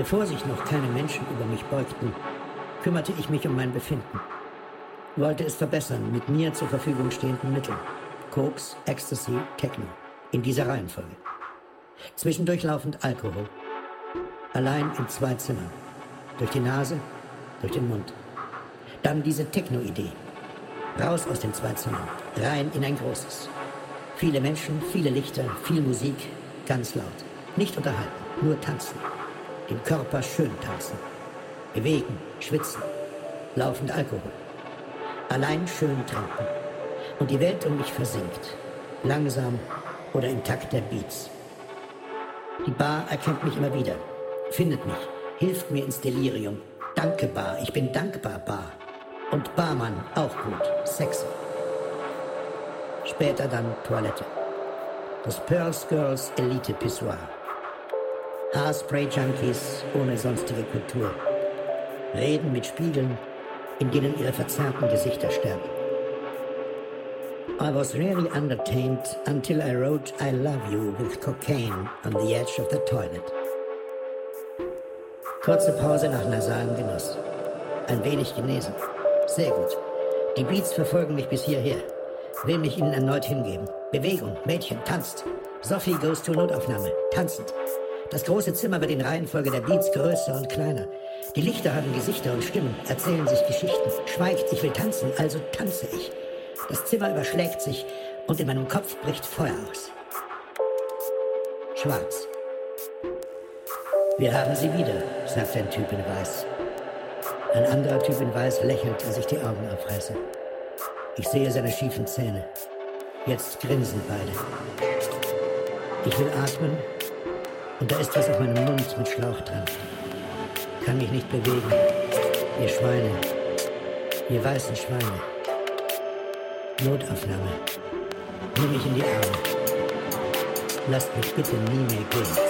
Bevor sich noch keine Menschen über mich beugten, kümmerte ich mich um mein Befinden. Wollte es verbessern mit mir zur Verfügung stehenden Mitteln. Koks, Ecstasy, Techno. In dieser Reihenfolge. Zwischendurch laufend Alkohol. Allein in zwei Zimmern. Durch die Nase, durch den Mund. Dann diese Techno-Idee. Raus aus den zwei Zimmern. Rein in ein großes. Viele Menschen, viele Lichter, viel Musik, ganz laut. Nicht unterhalten, nur tanzen den Körper schön tanzen, bewegen, schwitzen, laufend Alkohol, allein schön trinken und die Welt um mich versinkt, langsam oder im Takt der Beats. Die Bar erkennt mich immer wieder, findet mich, hilft mir ins Delirium. Danke Bar, ich bin dankbar Bar. Und Barmann auch gut, sexy. Später dann Toilette. Das Pearls Girls Elite Pissoir. Haarspray-Junkies ohne sonstige Kultur. Reden mit Spiegeln, in denen ihre verzerrten Gesichter sterben. I was really entertained until I wrote I love you with cocaine on the edge of the toilet. Kurze Pause nach nasalem Genuss. Ein wenig genesen. Sehr gut. Die Beats verfolgen mich bis hierher. Will mich ihnen erneut hingeben. Bewegung, Mädchen, tanzt. Sophie goes to Notaufnahme. Tanzend. Das große Zimmer wird in Reihenfolge der Beats größer und kleiner. Die Lichter haben Gesichter und Stimmen, erzählen sich Geschichten. Schweigt, ich will tanzen, also tanze ich. Das Zimmer überschlägt sich und in meinem Kopf bricht Feuer aus. Schwarz. Wir haben sie wieder, sagt ein Typ in Weiß. Ein anderer Typ in Weiß lächelt, als ich die Augen aufreiße. Ich sehe seine schiefen Zähne. Jetzt grinsen beide. Ich will atmen und da ist was auf meinem Mund mit Schlauch dran. Kann mich nicht bewegen. Ihr Schweine. Ihr weißen Schweine. Notaufnahme. Nimm mich in die Arme. Lasst mich bitte nie mehr gehen.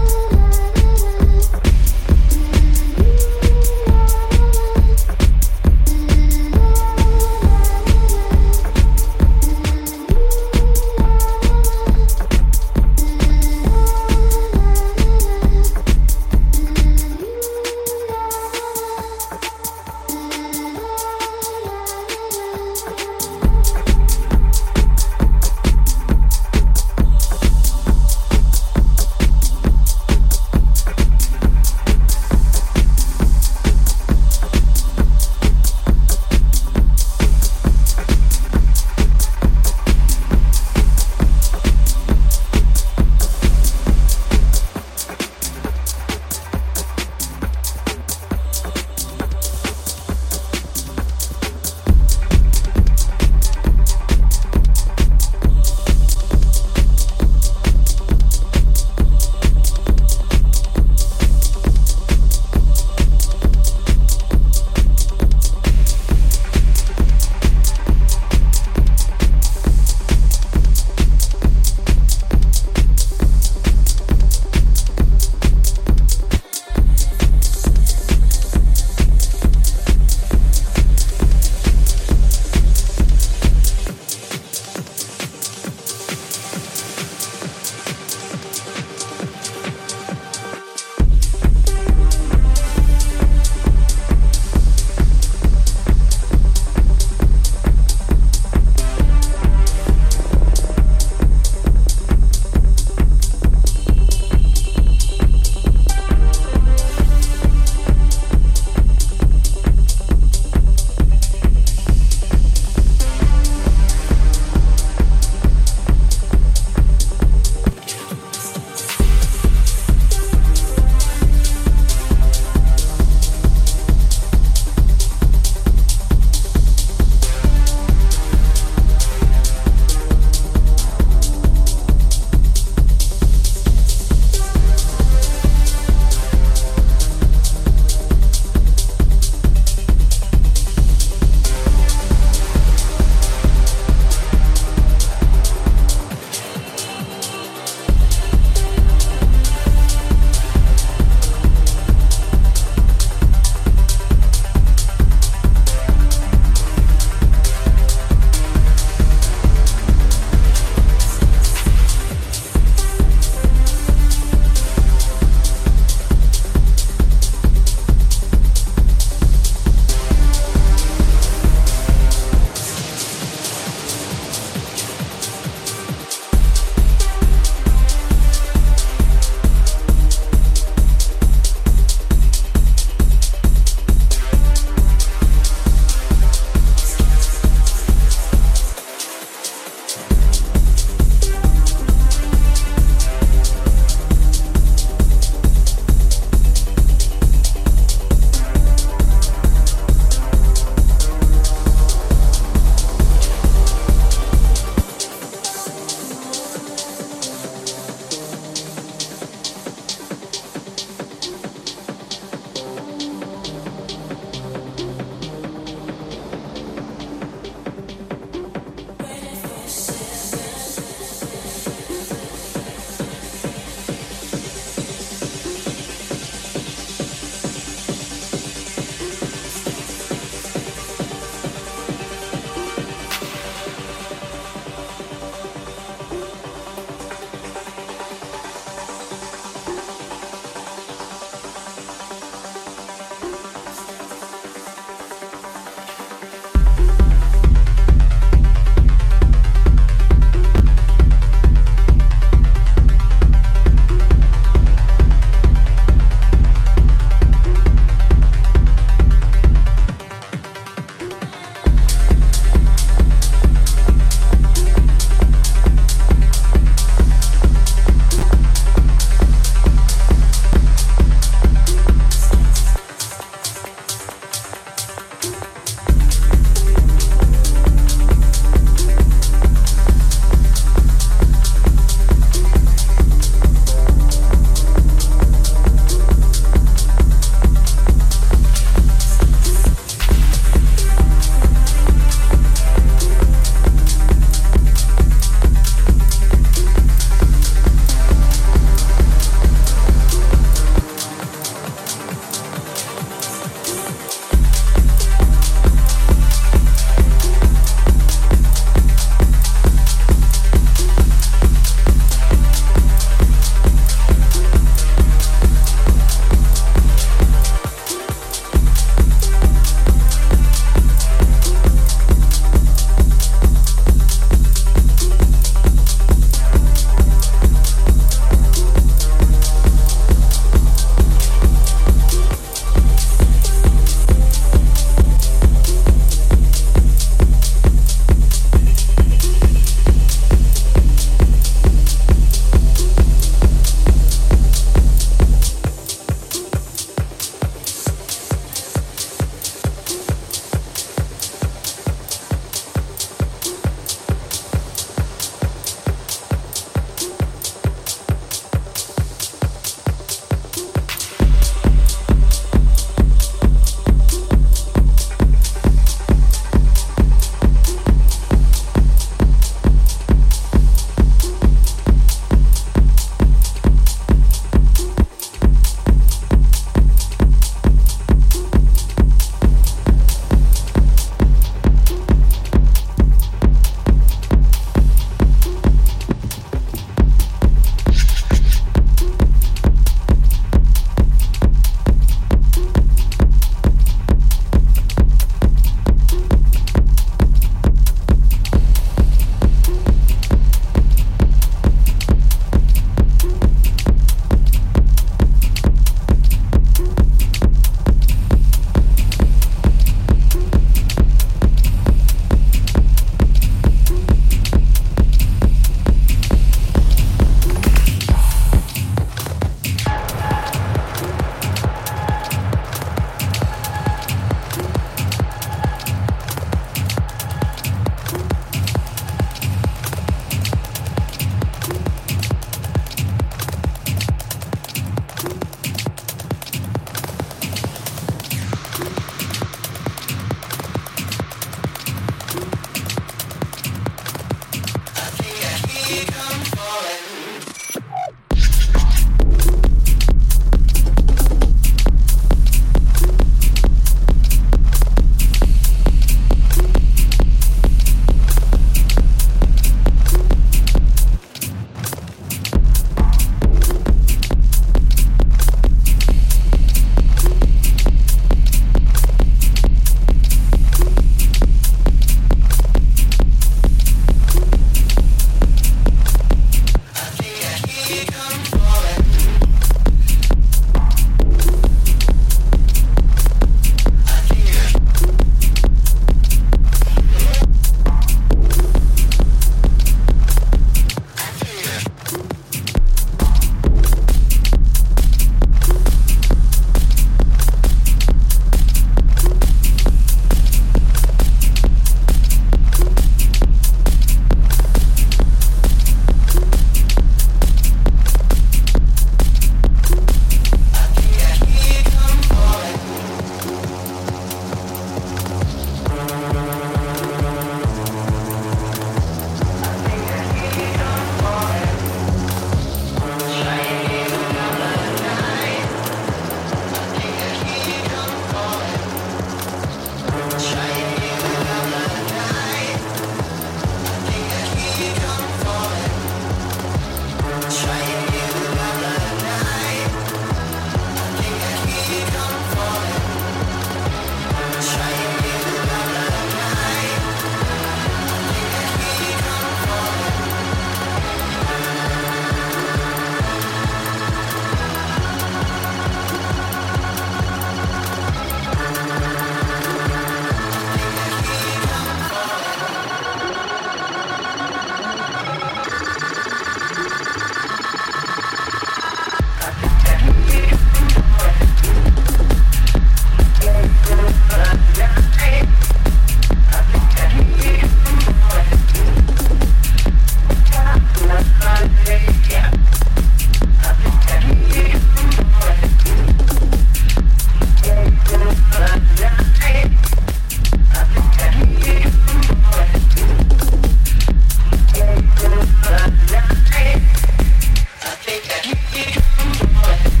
think that. you, you, you,